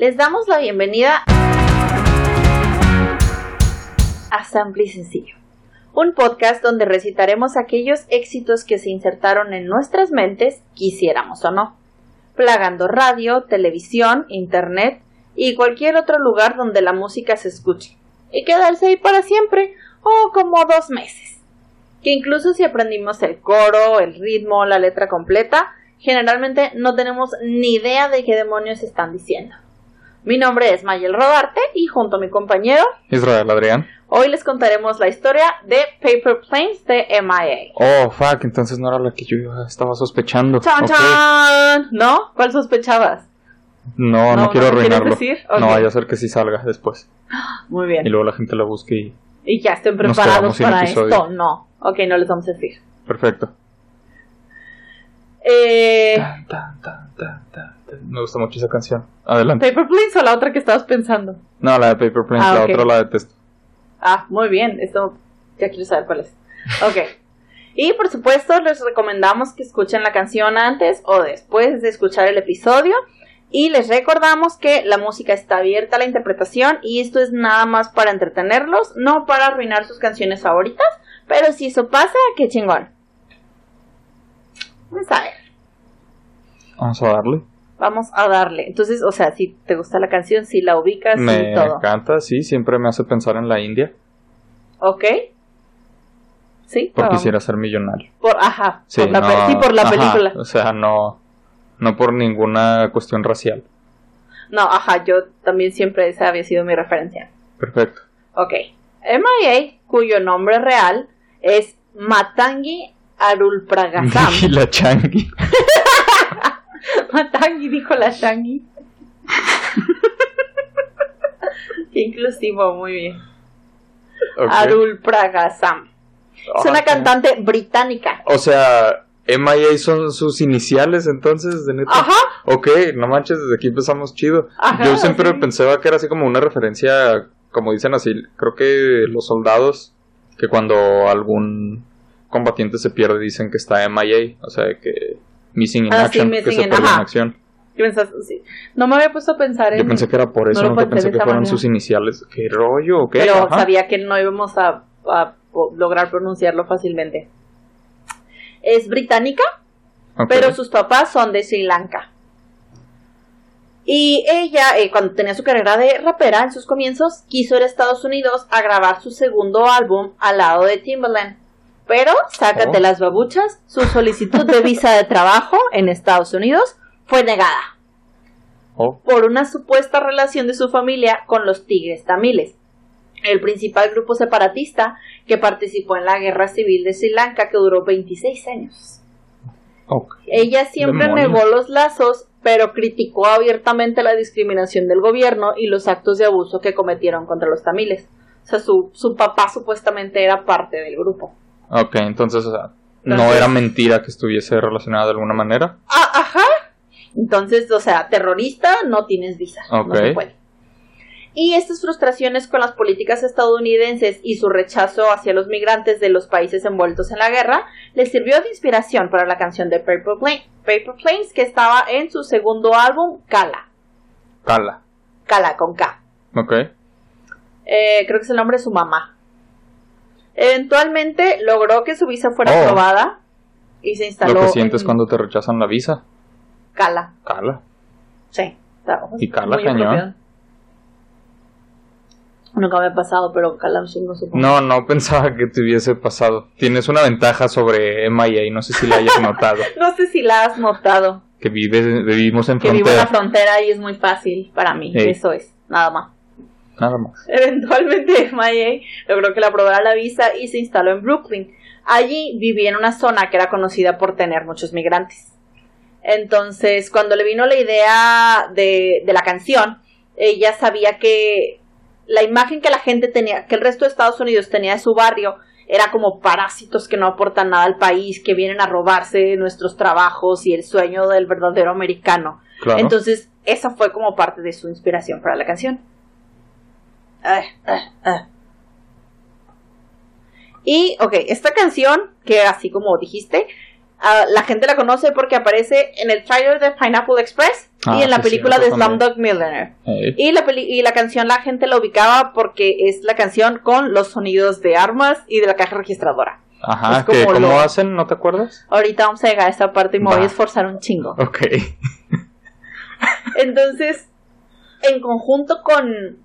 Les damos la bienvenida a Sample y Sencillo, un podcast donde recitaremos aquellos éxitos que se insertaron en nuestras mentes, quisiéramos o no, plagando radio, televisión, internet y cualquier otro lugar donde la música se escuche, y quedarse ahí para siempre o como dos meses. Que incluso si aprendimos el coro, el ritmo, la letra completa, generalmente no tenemos ni idea de qué demonios están diciendo. Mi nombre es Mayel Rodarte y junto a mi compañero Israel Adrián. Hoy les contaremos la historia de Paper Planes de MIA. Oh, fuck, entonces no era la que yo estaba sospechando. ¡Chan, chan! ¿No? ¿Cuál sospechabas? No, no, quiero arruinarlo. No vaya a ser que sí salga después. Muy bien. Y luego la gente la busque y. Y ya estén preparados para esto. No. Ok, no les vamos a decir. Perfecto. Eh... Me gusta mucho esa canción. Adelante. ¿Paper Planes o la otra que estabas pensando? No, la de Paper Planes, ah, la otra la detesto. Ah, muy bien. Esto ya quiero saber cuál es. Ok. Y por supuesto, les recomendamos que escuchen la canción antes o después de escuchar el episodio. Y les recordamos que la música está abierta a la interpretación y esto es nada más para entretenerlos, no para arruinar sus canciones favoritas. Pero si eso pasa, qué chingón. Vamos a ver. Vamos a darle. Vamos a darle. Entonces, o sea, si te gusta la canción, si la ubicas me y todo. Me encanta, sí, siempre me hace pensar en la India. Ok. Sí. Por quisiera ser millonario. Por, ajá. Sí, por la, sí, por la película. O sea, no, no por ninguna cuestión racial. No, ajá, yo también siempre esa había sido mi referencia. Perfecto. Ok. MIA, cuyo nombre real es Matangi Arulpragasam. la Changi. Matangi dijo la Changi. Qué inclusivo, muy bien. Arul Pragasam. Es una cantante británica. O sea, MIA son sus iniciales entonces, de neta. Ajá. Ok, no manches, desde aquí empezamos chido. Yo siempre pensaba que era así como una referencia, como dicen así, creo que los soldados, que cuando algún combatiente se pierde dicen que está MIA, o sea, que Missing in ah, Action, que se perdió en acción. No me había puesto a pensar en. Yo pensé que era por eso, no, pensé que fueron sus iniciales. ¿Qué rollo? ¿Qué? Pero sabía que no íbamos a, lograr pronunciarlo fácilmente. Es británica, pero sus papás son de Sri Lanka. Y ella, eh, cuando tenía su carrera de rapera en sus comienzos, quiso ir a Estados Unidos a grabar su segundo álbum al lado de Timbaland. Pero, sácate oh. las babuchas, su solicitud de visa de trabajo en Estados Unidos fue negada. Oh. Por una supuesta relación de su familia con los tigres tamiles, el principal grupo separatista que participó en la guerra civil de Sri Lanka que duró 26 años. Ella siempre negó los lazos, pero criticó abiertamente la discriminación del gobierno y los actos de abuso que cometieron contra los tamiles. O sea, su, su papá supuestamente era parte del grupo. Ok, entonces, o sea, no era mentira que estuviese relacionada de alguna manera. Ah, ajá. Entonces, o sea, terrorista, no tienes visa. No se puede. Y estas frustraciones con las políticas estadounidenses y su rechazo hacia los migrantes de los países envueltos en la guerra le sirvió de inspiración para la canción de Paper, Paper Planes que estaba en su segundo álbum, Kala. Kala. Kala con K. Ok. Eh, creo que es el nombre de su mamá. Eventualmente logró que su visa fuera oh. aprobada y se instaló. Lo que sientes cuando te rechazan la visa. Cala. Cala. Sí. y cala cañón. Nunca me ha pasado, pero cala un chingo supongo. No, no pensaba que te hubiese pasado. Tienes una ventaja sobre MIA y no sé si la hayas notado. no sé si la has notado. Que vives, vivimos en frontera. Que vivo en la frontera y es muy fácil para mí. Eso es, nada más. Nada más. Eventualmente MIA logró que le aprobara la visa y se instaló en Brooklyn. Allí vivía en una zona que era conocida por tener muchos migrantes. Entonces, cuando le vino la idea de, de la canción, ella sabía que la imagen que la gente tenía, que el resto de Estados Unidos tenía de su barrio, era como parásitos que no aportan nada al país, que vienen a robarse nuestros trabajos y el sueño del verdadero americano. Entonces, esa fue como parte de su inspiración para la canción. Ah, ah, ah. Y, ok, esta canción, que así como dijiste, Ah, la gente la conoce porque aparece en el trailer de Pineapple Express y Ah, en la sí, película cierto, de Slumdog Millionaire. Eh, Y la, peli- y la canción la gente la ubicaba porque es la canción con los sonidos de armas y de la caja registradora. Ajá, que como ¿cómo lo- hacen? ¿No te acuerdas? Ahorita vamos a llegar a esta parte y me voy a esforzar un chingo. Ok. Entonces, en conjunto con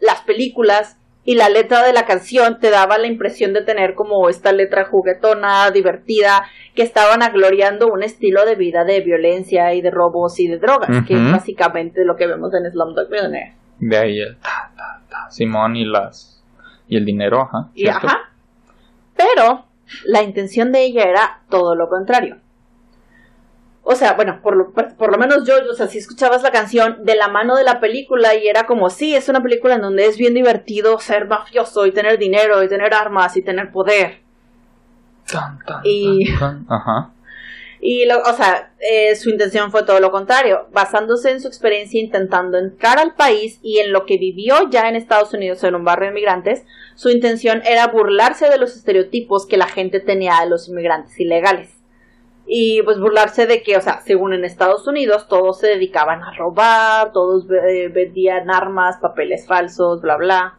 las películas y la letra de la canción, te daba la impresión de tener como esta letra juguetona, divertida, que estaban agloriando un estilo de vida de violencia y de robos y de drogas, que es básicamente lo que vemos en Slumdog Millionaire. De ahí el ta, ta, ta, Simón y las y el dinero, ajá. Y ajá. Pero la intención de ella era todo lo contrario. O sea, bueno, por lo, por, por lo menos yo, o sea, si escuchabas la canción de la mano de la película y era como, sí, es una película en donde es bien divertido ser mafioso y tener dinero y tener armas y tener poder. Tan, tan, Y- tan, tan. Ajá. Y, lo, o sea, eh, su intención fue todo lo contrario, basándose en su experiencia intentando entrar al país y en lo que vivió ya en Estados Unidos en un barrio de inmigrantes, su intención era burlarse de los estereotipos que la gente tenía de los inmigrantes ilegales. Y pues burlarse de que, o sea, según en Estados Unidos, todos se dedicaban a robar, todos eh, vendían armas, papeles falsos, bla, bla.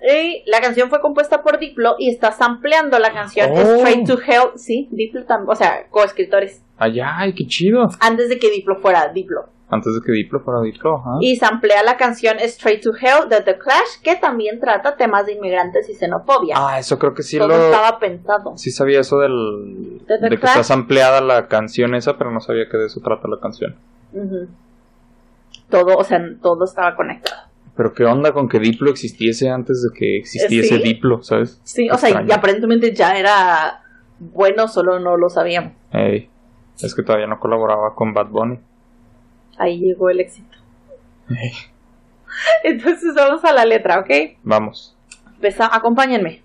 Y la canción fue compuesta por Diplo y está sampleando la canción Oh. Straight to Hell. Sí, Diplo también, o sea, coescritores. Allá, ay, qué chido. Antes de que Diplo fuera Diplo. Antes de que Diplo fuera Diplo, ajá. Y samplea la canción Straight to Hell de The Clash, que también trata temas de inmigrantes y xenofobia. Ah, eso creo que sí Todo lo... estaba pensado. Sí sabía eso del... ¿De The De que Clash? está ampliada la canción esa, pero no sabía que de eso trata la canción. Ujú. Todo, o sea, todo estaba conectado. Pero qué onda con que Diplo existiese antes de que existiese ¿Sí? Diplo, ¿sabes? Sí, o sea, y aparentemente ya era bueno, solo no lo sabíamos. Ey, es que todavía no colaboraba con Bad Bunny. Ahí llegó el éxito. Entonces vamos a la letra, ¿ok? vamos. Empeza- acompáñenme.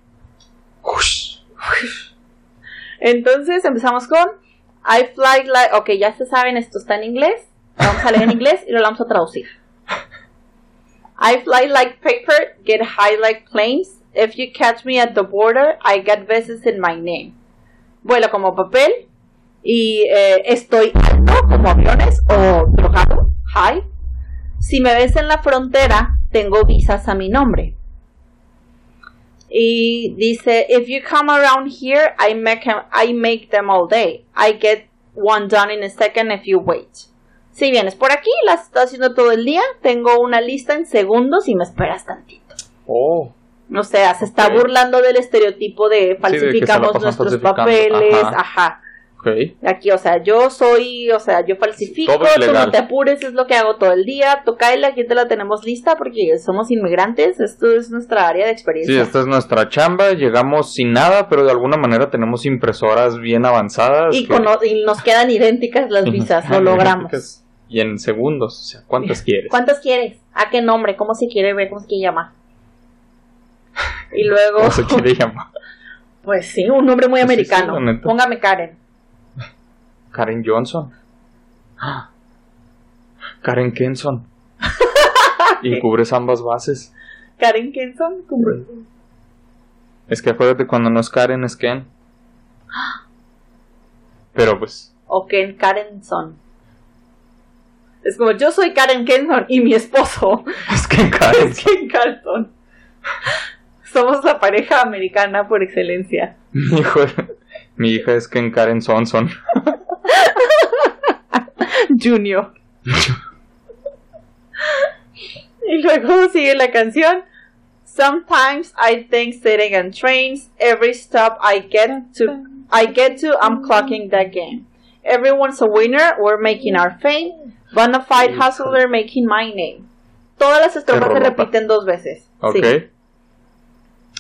Entonces empezamos con I fly like. Ok, ya se saben, esto está en inglés. Lo vamos a leer en inglés y lo vamos a traducir. I fly like paper, get high like planes. If you catch me at the border, I get visits in my name. Vuelo como papel y eh, estoy alto como aviones o drogado, high. Si me ves en la frontera, tengo visas a mi nombre. Y dice, if you come around here, I make, 'em- I make them all day. I get one done in a second if you wait. Si vienes por aquí, las estoy haciendo todo el día. Tengo una lista en segundos y me esperas tantito. Oh, O sea, se está burlando del estereotipo de falsificamos nuestros papeles. Ajá. Ajá. Aquí, o sea, yo soy, o sea, yo falsifico, tú no te apures, es lo que hago todo el día. Tú aquí te la tenemos lista porque somos inmigrantes. Esto es nuestra área de Sí, experiencia. esta es nuestra chamba. Llegamos sin nada, pero de alguna manera tenemos impresoras bien avanzadas. y, que- cono- y nos quedan idénticas las visas, lo logramos. Y en segundos, o sea, ¿cuántas quieres? ¿Cuántas quieres? ¿A qué nombre? ¿Cómo se quiere ver? ¿Cómo se quiere llamar? Y luego, ¿Cómo se quiere llamar? pues sí, un nombre muy Sí, sí, americano. Póngame Karen. Karen Johnson. Ah. Karen Kenson. y cubres ambas bases. Karen Kenson. Es que acuérdate, cuando no es Karen, es Ken. Pero pues, O Ken Karenson. Es como, yo soy Karen Kenson y mi esposo es Ken es Ken Carlson. Somos la pareja americana por excelencia. mi, hijo, mi hija es Ken Karen Sonson. Junior. y luego sigue la canción. Sometimes I think sitting on trains, every stop I get to, I get to, I'm clocking that game. Everyone's a winner, we're making our fame. Bonafide hustler making my name. Todas las estrofas se repiten dos veces. Ok. Sí.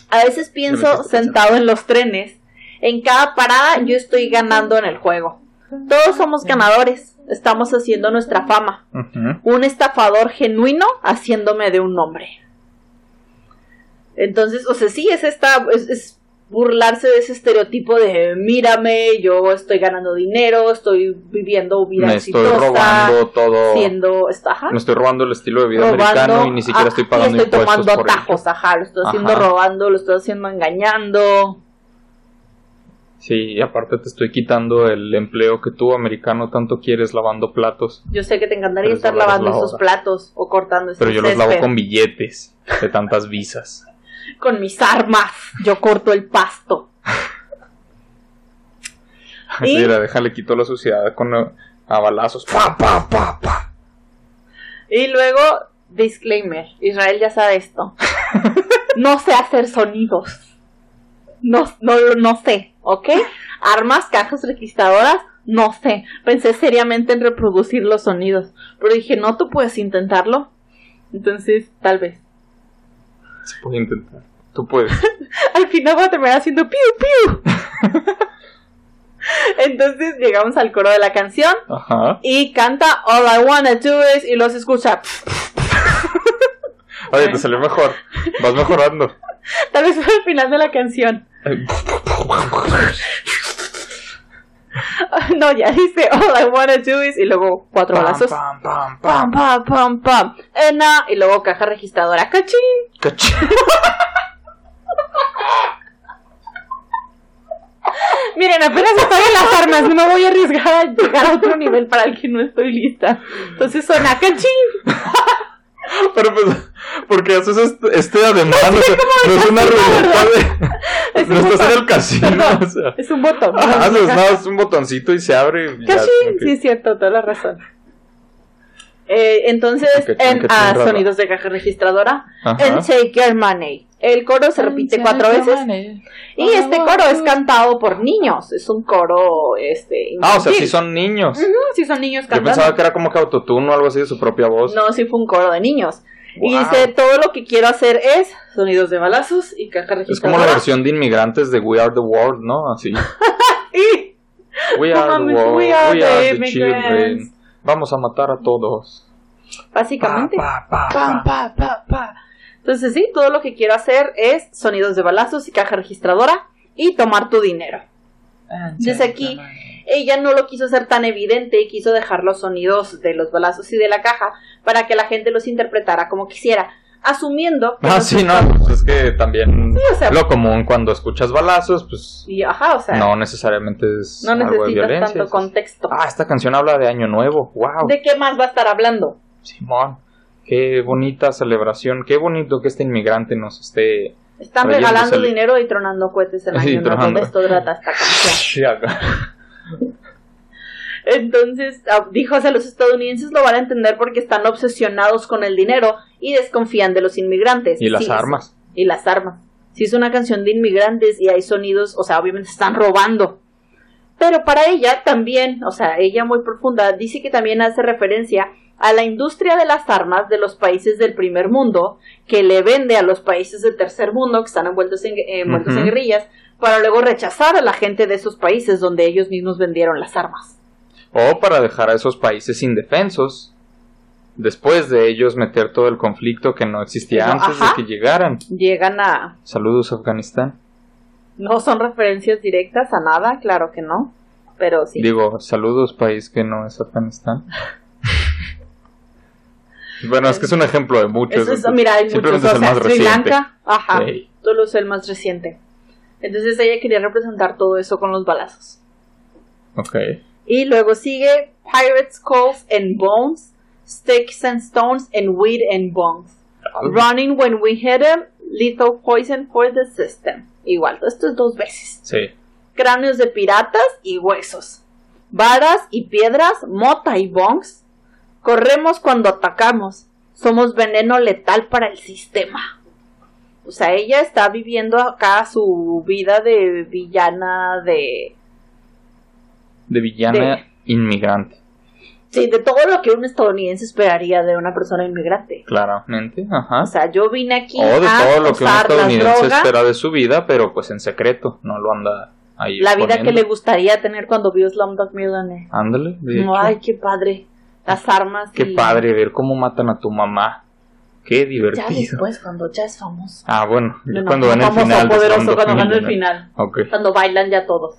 A veces pienso sentado en los trenes. En cada parada yo estoy ganando en el juego. Todos somos ganadores. Estamos haciendo nuestra fama. Ujú. Un estafador genuino haciéndome de un nombre. Entonces, o sea, sí, es esta, es, es burlarse de ese estereotipo de mírame, yo estoy ganando dinero, estoy viviendo vida Me estoy exitosa, robando todo. siendo, ajá, Me estoy robando el estilo de vida robando, americano y ni siquiera ah, estoy y pagando estoy impuestos tomando atajos, ajá, lo estoy haciendo Ajá. robando, lo estoy haciendo engañando. Sí, y aparte te estoy quitando el empleo que tú, americano, tanto quieres lavando platos. Yo sé que te encantaría estar lavando esos platos o cortando esos Pero yo los lavo con billetes de tantas visas. con mis armas, yo corto el pasto. Mira, déjale quito la suciedad con a balazos. Pa, pa, pa, pa. Y luego, disclaimer, Israel ya sabe esto. no sé hacer sonidos. No, no, no sé, ¿ok? Armas, cajas registradoras, no sé. Pensé seriamente en reproducir los sonidos. Pero dije, no, tú puedes intentarlo. Entonces, tal vez. Se puede intentar. Tú puedes. Al final voy a terminar haciendo piu piu. Entonces llegamos al coro de la canción Ajá. y canta All I Wanna Do Is y los escucha. Oye, te salió mejor. Vas mejorando. Tal vez fue el final de la canción. no, ya dice All I Wanna Do Is y luego cuatro balazos. Pam, pam, pam, pam, pam, pam. Ena, y luego caja registradora. Cachín. Cachín. Miren, apenas en las armas, no me voy a arriesgar a llegar a otro nivel para el que no estoy lista. Entonces suena cachín. Pero pues, porque haces este, este ademán, no, es una ruleta de... no estás en el casino, o sea. Es un botón. Ah, no, es un botoncito y se abre y sí es cierto, toda la razón. Eh, entonces, en ah, sonidos de caja registradora, en Take Your Money. El coro se repite cuatro veces. Y este coro es cantado por niños. Es un coro, este. Ah, o sea, sí son niños. sí son niños cantando. Yo pensaba que era como que autotune o algo así de su propia voz. No, sí fue un coro de niños. Y dice, todo lo que quiero hacer es sonidos de balazos y caja registradora. Es como la versión de inmigrantes de We Are the World, ¿no? Así. We are the world, we are, the, children. Vamos a matar a todos. Básicamente. Entonces sí, todo lo que quiero hacer es sonidos de balazos y caja registradora y tomar tu dinero. Desde aquí, ella no lo quiso hacer tan evidente y quiso dejar los sonidos de los balazos y de la caja para que la gente los interpretara como quisiera. Asumiendo que. Ah, sí, no, pues es que también lo común cuando escuchas balazos, pues. Y, ajá, o sea. No necesariamente es. No algo de violencia, tanto contexto. Ah, esta canción habla de Año Nuevo, wow. ¿De qué más va a estar hablando? Simón. Qué bonita celebración, qué bonito que este inmigrante nos esté... Están regalando dinero y tronando cohetes en año nuevo. Esto trata esta canción. Entonces, ah, dijo, o los estadounidenses lo van a entender porque están obsesionados con el dinero y desconfían de los inmigrantes. Y las armas. Y las armas. Si es una canción de inmigrantes y hay sonidos, o sea, obviamente están robando. Pero para ella también, o sea, ella muy profunda, dice que también hace referencia a la industria de las armas de los países del primer mundo, que le vende a los países del tercer mundo, que están envueltos en, envueltos en guerrillas, para luego rechazar a la gente de esos países donde ellos mismos vendieron las armas. O para dejar a esos países indefensos, después de ellos meter todo el conflicto que no existía antes de que llegaran. Llegan a... Saludos Afganistán. No son referencias directas a nada, claro que no, pero sí. Digo, saludos país que no es Afganistán. Bueno, es que es un ejemplo de muchos. mira, hay muchos. O sea, Sri Lanka, ajá. Todo es el más reciente. Entonces ella quería representar todo eso con los balazos. Ok. Y luego sigue Pirates Calls and Bones, Sticks and Stones and Weed and Bones. Running when we hit them, lethal poison for the system. Igual, esto es dos veces. Sí. Cráneos de piratas y huesos. Varas y piedras, mota y bongs, Corremos cuando atacamos. Somos veneno letal para el sistema. O sea, ella está viviendo acá su vida de villana de... De villana inmigrante. Sí, de todo lo que un estadounidense esperaría de una persona inmigrante. Claramente, ajá. O sea, yo vine aquí o de todo lo que un estadounidense espera de su vida, pero pues en secreto, no lo anda ahí. La vida que le gustaría tener cuando vio Slumdog Millionaire. Ándale. ay, qué padre las armas. Qué padre ver cómo matan a tu mamá. Qué divertido. Ya después, cuando ya es famoso. Ah, bueno, cuando van el final. poderoso cuando van el final. Cuando bailan ya todos.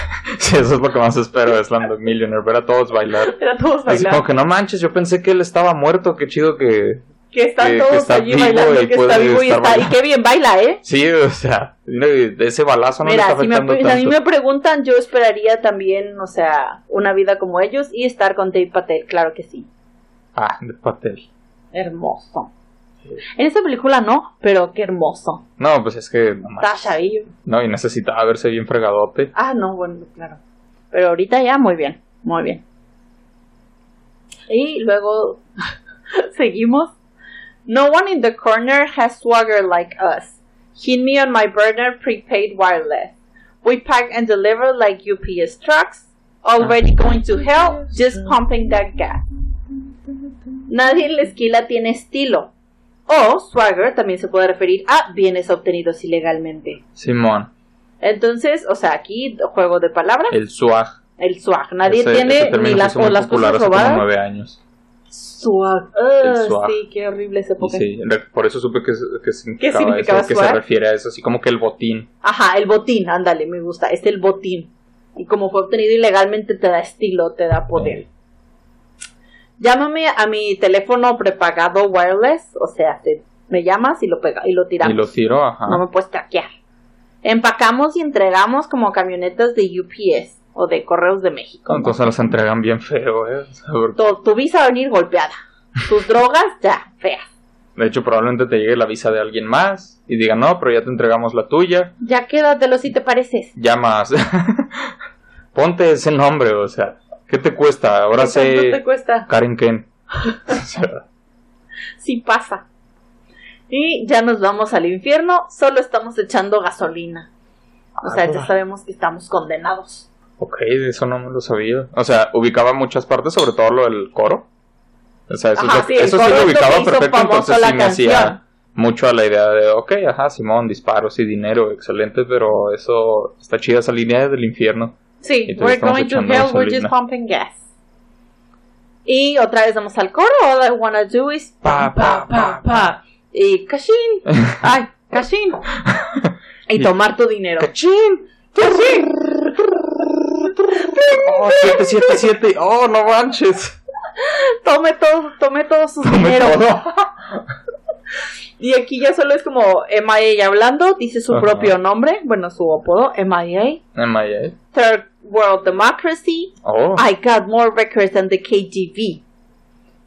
sí, eso es lo que más espero de Slumdog Millionaire, ver a todos bailar. Ver a todos bailar. Así como que no manches, yo pensé que él estaba muerto, qué chido que que están todos allí bailando, que está vivo y está. Y qué bien baila, ¿eh? Sí, o sea, ese balazo no Mira, le está si me, a mí me preguntan, yo esperaría también, o sea, una vida como ellos y estar con Dave Patel, claro que sí. Ah, Dave Patel. Hermoso. En esa película no, pero qué hermoso. No, pues es que. No, Está No, y necesitaba verse bien fregadote. Ah, no, bueno, claro. Pero ahorita ya muy bien, muy bien. Y luego seguimos. No one in the corner has swagger like us. Hit me on my burner prepaid wireless. We pack and deliver like UPS trucks. Already going to hell, just pumping that gas. Nadie en la esquila tiene estilo. O swagger también se puede referir a bienes obtenidos ilegalmente. Simón. Entonces, o sea, aquí juego de palabras. El swag. El swag. Nadie tiene ni las, o las cosas robadas. Nueve años. Swag. Uh, Sí, qué horrible ese Pokémon. Sí, por eso supe que, que significaba, ¿Qué significaba eso, que se refiere a eso, así como que el botín. Ajá, el botín, ándale, me gusta, es el botín. Y como fue obtenido ilegalmente, te da estilo, te da poder. Llámame a mi teléfono prepagado wireless, o sea, te, me llamas y lo pega, y lo tiramos. Y lo tiro, ajá. No me puedes traquear. Empacamos y entregamos como camionetas de UPS o de Correos de México. Entonces las entregan bien feo, ¿eh? Tu, visa va a venir golpeada. Tus drogas, ya, feas. De hecho, probablemente te llegue la visa de alguien más y digan, no, pero ya te entregamos la tuya. Ya quédatelo si te pareces. Llamas. Ponte ese nombre, o sea, ¿qué te cuesta? Ahora sé. ¿Qué te cuesta? Karen Ken. sí pasa. Y ya nos vamos al infierno, solo estamos echando gasolina. O sea, ya sabemos que estamos condenados. Ok, eso no me lo sabía. O sea, ubicaba muchas partes, sobre todo lo del coro. O sea, eso, sí, eso sí lo ubicaba perfecto, entonces sí me hacía mucho a la idea de, ok, ajá, Simón, disparos y dinero, excelente, pero eso está chida esa línea del infierno. Sí, we're going to hell, we're just pumping gas. Y otra vez vamos al coro, all I wanna do is pa, pa, pa, pa. Y cachín, ay, cachín. y tomar tu dinero. Cachín, cachín. Oh, 777. Oh, no manches. Tome todo, tome todo su dinero. y aquí ya solo es como MIA hablando, dice su propio nombre, bueno, su apodo, MIA. MIA. Third World Democracy. Oh. I got more records than the KGB.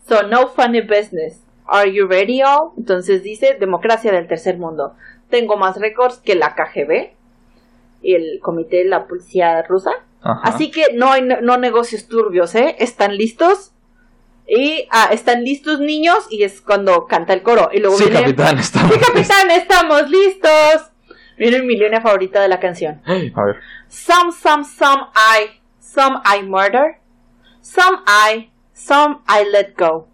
So no funny business. Are you ready all? Entonces dice democracia del tercer mundo. Tengo más récords que la KGB, el comité de la policía rusa. Así que no hay no negocios turbios, ¿eh? ¿Están listos? Y ah, están listos niños y es cuando canta el coro. Y luego sí, capitán, estamos. Sí, capitán, estamos listos. Viene mi línea favorita de la canción. A ver. Some, some, some I, some I murder. Some I, some I let go.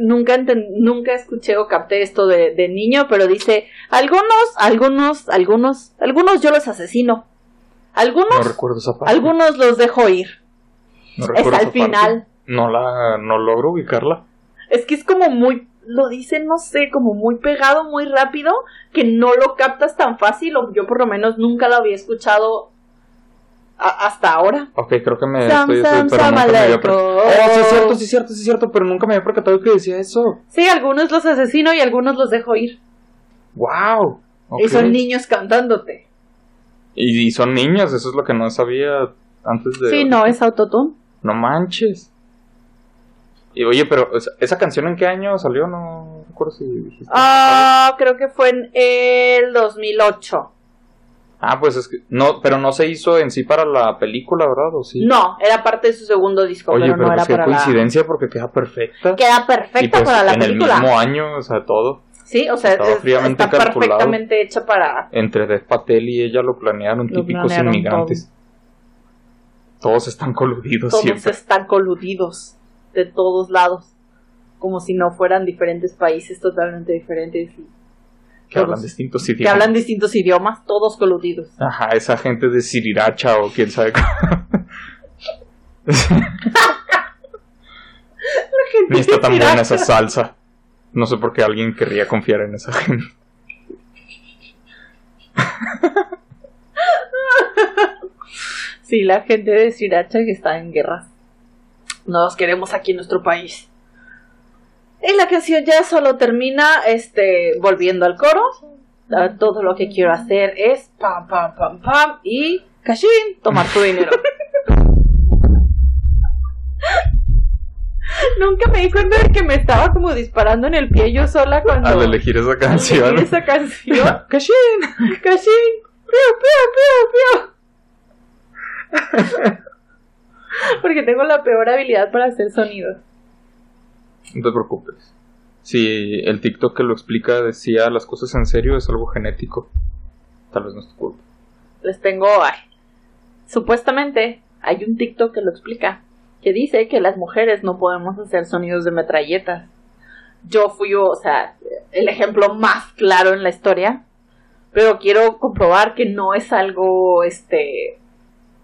Nunca, nunca escuché o capté esto de, de niño, pero dice, algunos, algunos, algunos, algunos yo los asesino. Algunos, algunos los dejo ir. es al final. No la, no logro ubicarla. Es que es como muy, lo dicen, no sé, como muy pegado, muy rápido, que no lo captas tan fácil, o yo por lo menos nunca lo había escuchado hasta ahora. Ok, creo que me estoy, pero nunca me había Oh, sí es cierto, sí es cierto, sí es cierto, pero nunca me había percatado que decía eso. Sí, algunos los asesino y algunos los dejo ir. Wow. Y son niños cantándote. Y, son niños, eso es lo que no sabía antes de... Sí, no, es autotune. No manches. Y oye, pero esa canción en qué año salió, no recuerdo si Ah, creo que fue en el 2008. Ah, pues es que no, pero no se hizo en sí para la película, ¿verdad? ¿O sí? No, era parte de su segundo disco, Oye, pero, no pues era para coincidencia porque queda perfecta. Queda perfecta pues para la película. En el mismo año, o sea, todo. Sí, o sea, está perfectamente hecha para... Entre Dev Patel y ella lo planearon, típicos inmigrantes. Todos están coludidos Todos están coludidos, de todos lados. Como si no fueran diferentes países totalmente diferentes. que hablan distintos idiomas. Que hablan distintos idiomas, todos coludidos. Ajá, esa gente de Siriracha o quién sabe Ni está tan buena esa salsa. No sé por qué alguien querría confiar en esa gente. sí, la gente de Sriracha que está en guerra. No los queremos aquí en nuestro país. Y la canción ya solo termina, este, volviendo al coro. Ah, todo lo que quiero hacer es pam, pam, pam, pam y cashin, tomar tu dinero. Nunca me di cuenta de que me estaba como disparando en el pie yo sola cuando... Al elegir esa canción. Elegir esa canción. ¡Cashin! ¡Cashin! ¡Piu, piu, piu, piu! Porque tengo la peor habilidad para hacer sonidos. No te preocupes. Si el TikTok que lo explica decía las cosas en serio, es algo genético. Tal vez no es tu culpa. Les tengo... Ay, supuestamente hay un TikTok que lo explica que dice que las mujeres no podemos hacer sonidos de metralletas. Yo fui, o sea, el ejemplo más claro en la historia, pero quiero comprobar que no es algo, este,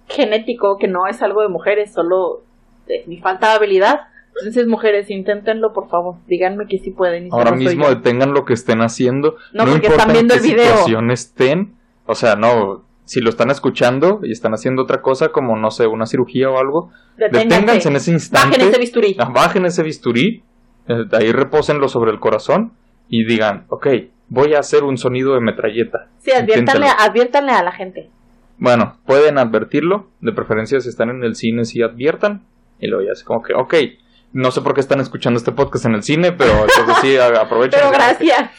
genético, que no es algo de mujeres, solo de mi falta de habilidad. Entonces, mujeres, inténtenlo, por favor. Díganme que sí pueden. Ahora mismo detengan lo que estén haciendo. No, porque están viendo el video. situación estén. O sea, no, si lo están escuchando y están haciendo otra cosa, como no sé, una cirugía o algo, deténganse en ese instante. Bajen ese bisturí. Ah, bajen ese bisturí, eh, ahí repósenlo sobre el corazón y digan, ok, voy a hacer un sonido de metralleta. Sí, adviértanle, adviértanle a la gente. Bueno, pueden advertirlo, de preferencia si están en el cine, si adviertan, y luego ya es como que, ok, no sé por qué están escuchando este podcast en el cine, pero entonces sí, aprovechen. pero gracias.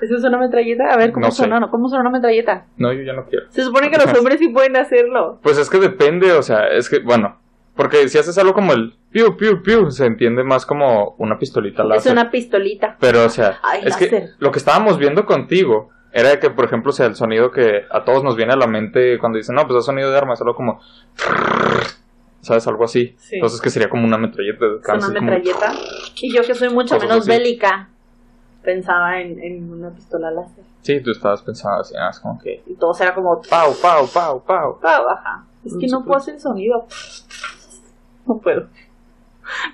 ¿Eso es una metralleta? A ver, ¿cómo, suena, ¿cómo suena una metralleta? No, yo ya no quiero. Se supone que los hombres sí pueden hacerlo. Pues es que depende, o sea, es que, bueno, porque si haces algo como el piu, piu, piu, se entiende más como una pistolita láser. Es una pistolita. Pero, o sea, es que lo que estábamos viendo contigo era que, por ejemplo, o sea, el sonido que a todos nos viene a la mente cuando dicen, no, pues es sonido de arma, es algo como... ¿Sabes? Algo así. Entonces, que sería como una metralleta. Es una metralleta. Y yo que soy mucho menos bélica pensaba en, en una pistola láser. Sí, tú estabas pensando así, ah, es como que... Y todo era como... Pau, pau, pau, pau. Pau, ajá. Es que no puedo hacer sonido. No puedo.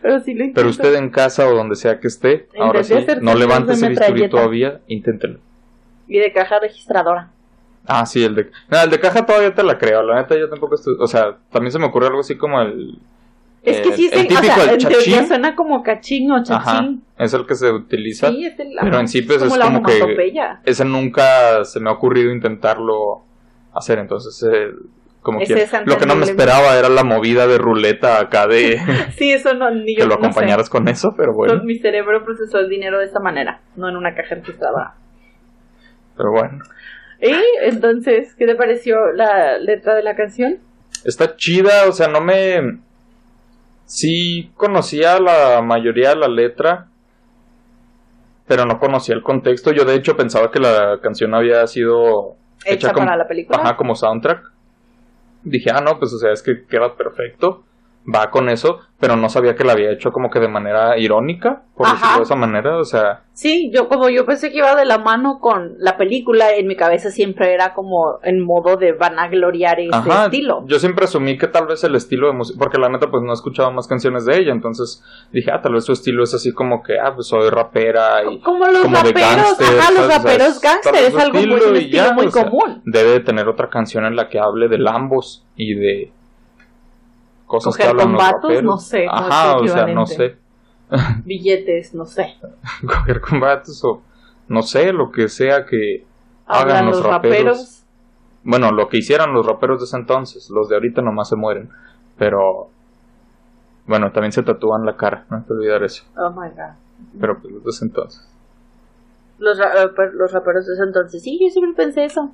Pero sí lo intento. Pero usted en casa o donde sea que esté, ahora sí, no levante ese bisturí todavía, inténtelo. Y de caja registradora. Ah, sí, el de... No, el de caja todavía te la creo, la neta yo tampoco estoy... O sea, también se me ocurre algo así como el es que sí, el, o sea, en teoría suena como cachín o chachín. es el que se utiliza. Sí, es el, pero en sí pues es, como, que ese nunca se me ha ocurrido intentarlo hacer, entonces eh, como que lo que no me esperaba era la movida de ruleta acá de Sí, eso no ni yo que lo acompañaras con eso, pero bueno. mi cerebro procesó el dinero de esa manera, no en una caja registrada. Pero bueno. Y entonces, ¿qué te pareció la letra de la canción? Está chida, o sea, no me sí conocía la mayoría de la letra, pero no conocía el contexto. Yo de hecho pensaba que la canción había sido hecha, para la película. Ajá, como soundtrack. Dije, ah, no, pues o sea, es que queda perfecto va con eso, pero no sabía que la había hecho como que de manera irónica, por decirlo de esa manera, o sea... Sí, yo como yo pensé que iba de la mano con la película, en mi cabeza siempre era como en modo de vanagloriar ese estilo. Yo siempre asumí que tal vez el estilo de música, porque la neta pues no he escuchado más canciones de ella, entonces dije, ah, tal vez su estilo es así como que, ah, pues soy rapera y... Como los raperos, ajá, los raperos gangster, es algo muy, un estilo muy común. debe de tener otra canción en la que hable de lambos y de cosas que hablan los no sé. Ajá, o sea, no sé. Billetes, no sé. Coger combates o no sé, lo que sea que hagan los, raperos. Bueno, lo que hicieran los raperos de ese entonces, los de ahorita nomás se mueren, pero bueno, también se tatúan la cara, no hay que olvidar eso. Oh my god. Pero pues los de ese entonces. Los, eh, pues, los raperos de ese entonces, sí, yo siempre pensé eso.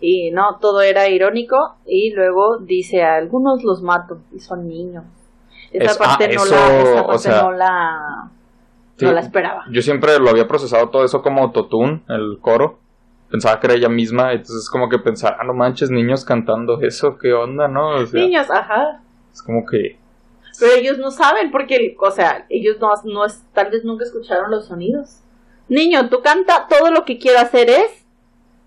Y no, todo era irónico. Y luego dice, a algunos los mato y son niños. Esa parte, no, la, no, la, esperaba. Yo siempre lo había procesado todo eso como Totun, el coro. Pensaba que era ella misma, entonces como que pensaba, ah, no manches, niños cantando eso, qué onda, ¿no? niños, ajá. Es como que... Pero ellos no saben porque, o sea, ellos no, no, tal vez nunca escucharon los sonidos. Niño, tú canta, todo lo que quiero hacer es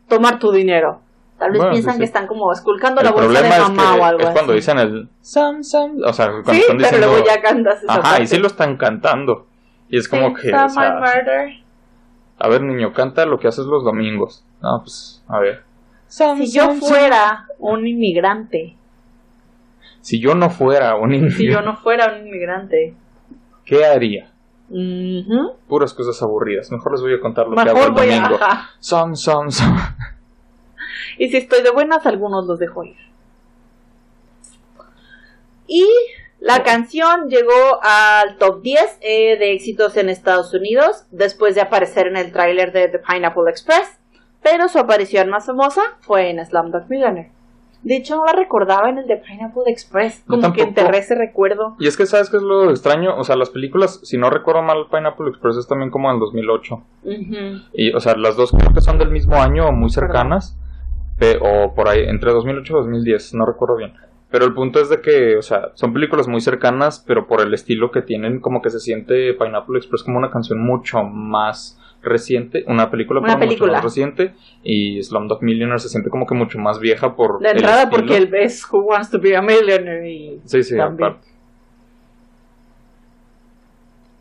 tomar tu dinero. Tal vez piensan que están como esculcando la bolsa de mamá o algo es cuando dicen el Sam Sam, o sea, cuando sí, están diciendo, pero luego ya cantas esa Ajá, y sí lo están cantando. Y es como que Sam o sea, murder. A ver, niño, canta lo que haces los domingos. No, pues, a ver. si yo fuera un inmigrante. Si yo no fuera un inmigrante. Si yo no fuera un inmigrante. ¿Qué haría? Puras cosas aburridas. Mejor les voy a contar lo que hago el domingo. Som, som, som. Y si estoy de buenas, algunos los dejo ir. Y la canción llegó al top 10 eh, de éxitos en Estados Unidos después de aparecer en el tráiler de The Pineapple Express, pero su aparición más famosa fue en Slumdog Millionaire. De hecho, no la recordaba en el de Pineapple Express. Como que enterré ese recuerdo. Y es que, ¿sabes qué es lo extraño? O sea, las películas, si no recuerdo mal, Pineapple Express es también como en 2008. Y, o sea, las dos creo que son del mismo año o muy cercanas. O por ahí, entre 2008 y 2010, no recuerdo bien. Pero el punto es de que, o sea, son películas muy cercanas, pero por el estilo que tienen, como que se siente Pineapple Express como una canción mucho más reciente, una película, una película. mucho más reciente, y Slumdog Millionaire se siente como que mucho más vieja por. La entrada, porque él es Who Wants to Be a Millionaire. Y sí, sí, aparte.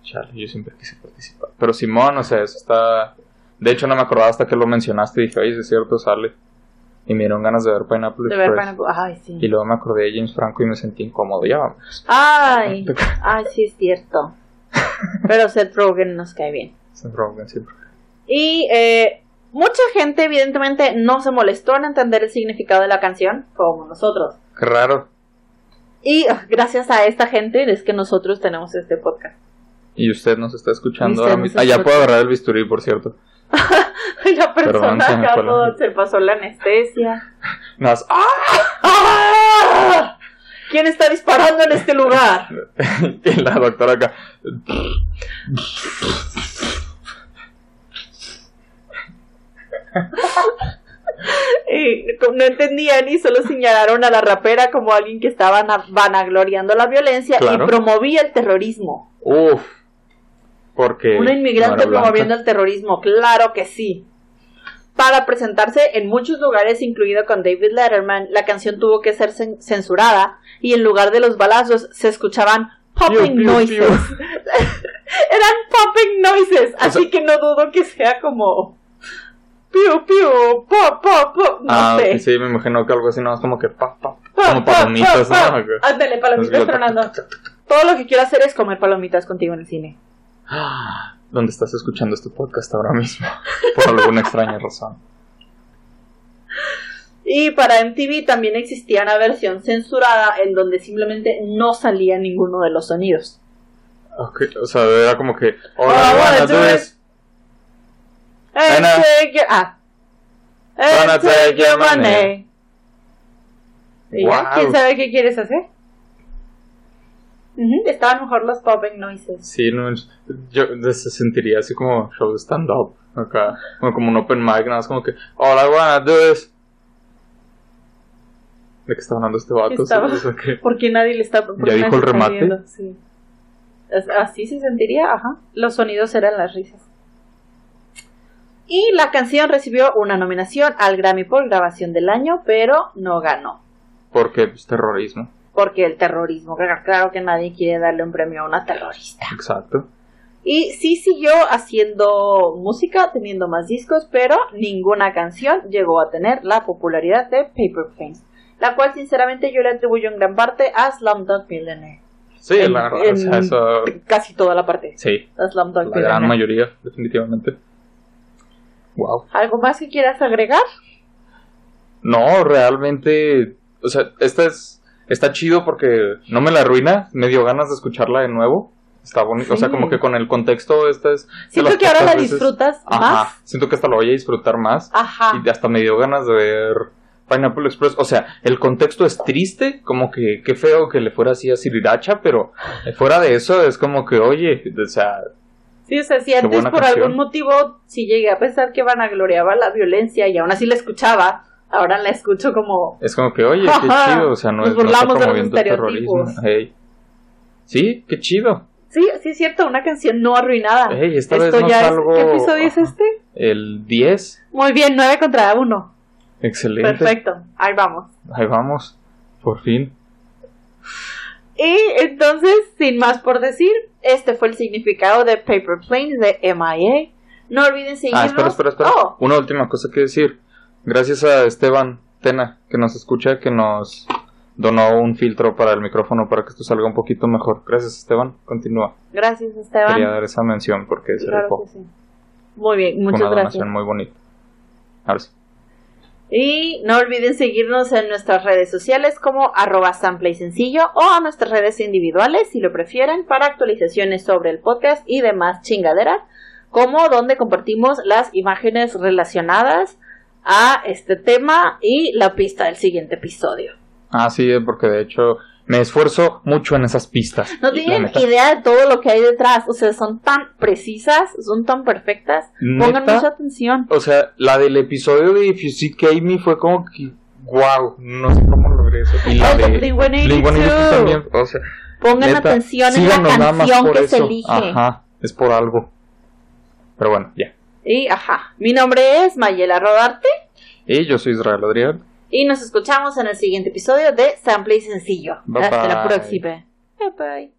Chale, yo siempre quise participar. Pero Simón, o sea, eso está. De hecho, no me acordaba hasta que lo mencionaste y dije, ay, es cierto, sale. Y me dieron ganas de ver Pineapple de Ver Pineapple. Ay, sí. Y luego me acordé de James Franco y me sentí incómodo. Ya vamos. Ay, ay, sí es cierto. Pero Seth Rogen nos cae bien. Seth Rogen siempre. Y eh, mucha gente, evidentemente, no se molestó en entender el significado de la canción, como nosotros. Qué raro. Y ah, gracias a esta gente es que nosotros tenemos este podcast. Y usted nos está escuchando. ah, ya puedo agarrar el bisturí, por cierto. la persona acá se pasó la anestesia. ¡Ah! ¿Quién está disparando en este lugar? y la doctora acá. y no entendían y solo señalaron a la rapera como alguien que estaba vanagloriando la violencia y promovía el terrorismo. Uf. Porque. Una inmigrante promoviendo el terrorismo, claro que sí. Para presentarse en muchos lugares, incluido con David Letterman, la canción tuvo que ser censurada y en lugar de los balazos se escuchaban popping noises. Eran popping noises, así que no dudo que sea como piu piu pop pop pop no ah, sé. sí, me imagino que algo así no es como que pa pa, como palomitas, Ándale, palomitas tronando. Todo lo que quiero hacer es comer palomitas contigo en el cine. ¿Dónde estás escuchando este podcast ahora mismo? Por alguna extraña razón. Y para MTV también existía una versión censurada en donde simplemente no salía ninguno de los sonidos. Ok, o sea, era como que. Hola, oh, buenas Ah. take your money. ¿Quién sabe qué quieres hacer? Estaban mejor los popping noises. Sí, no, yo se sentiría así como show de stand-up. Acá, como, un open mic, nada más como que, hola, buenas, do ¿De qué está hablando este vato? Porque nadie le está. ¿Ya dijo el remate? Sí. Así se sentiría, ajá. Los sonidos eran las risas. Y la canción recibió una nominación al Grammy por grabación del año, pero no ganó. ¿Por qué? Pues terrorismo porque el terrorismo, claro que nadie quiere darle un premio a una terrorista. Exacto. Y sí siguió haciendo música, teniendo más discos, pero ninguna canción llegó a tener la popularidad de Paper Planes, la cual sinceramente yo le atribuyo en gran parte a Slumdog Millionaire. Sí, la, o casi toda la parte. Sí. la gran mayoría, definitivamente. Wow. ¿Algo más que quieras agregar? No, realmente, o sea, esta es está chido porque no me la arruina, me dio ganas de escucharla de nuevo. Está bonito, o sea, como que con el contexto esta es... Siento que ahora la disfrutas más. Siento que hasta lo voy a disfrutar más. Ajá. Y hasta me dio ganas de ver Pineapple Express. O sea, el contexto es triste, como que qué feo que le fuera así a Siriracha, pero fuera de eso es como que, oye, o sea... Sí, o sea, si antes por algún motivo, si llegué a pensar que van a gloriaba la violencia y aún así la escuchaba, ahora la escucho como... Es como que, oye, qué chido, o sea, no, es, no está promoviendo terrorismo. Hey. Sí, qué chido. Sí, sí es cierto, una canción no arruinada. Hey, esta Esto vez ya es, ¿Qué episodio es este? El 10. Muy bien, 9 contra 1. Excelente. Perfecto, ahí vamos. Ahí vamos, por fin. Y entonces, sin más por decir, este fue el significado de Paper Planes de MIA. No olviden seguirnos. Ah, espera, espera, espera. Oh. Una última cosa que decir. Gracias a Esteban Tena, que nos escucha, que nos donó un filtro para el micrófono para que esto salga un poquito mejor. Gracias, Esteban. Continúa. Gracias, Esteban. Quería dar esa mención porque es claro que sí. Muy bien, muchas una gracias. muy bonita. Ahora sí. Y no olviden seguirnos en nuestras redes sociales como arroba sample y sencillo o a nuestras redes individuales si lo prefieren para actualizaciones sobre el podcast y demás chingaderas, como donde compartimos las imágenes relacionadas a este tema y la pista del siguiente episodio. Ah, sí, porque de hecho me esfuerzo mucho en esas pistas. No tienen idea de todo lo que hay detrás. O sea, son tan precisas, son tan perfectas. Pongan mucha atención. O sea, la del episodio de If You See Me fue como que. ¡Wow! No sé cómo logré eso. Y la de también. O sea, Pongan atención en la canción que se elige. Ajá, es por algo. Pero bueno, ya. Y ajá. Mi nombre es Mayela Rodarte. Y yo soy Israel Adrián. Y nos escuchamos en el siguiente episodio de Sample y Sencillo. Hasta la próxima. Bye bye.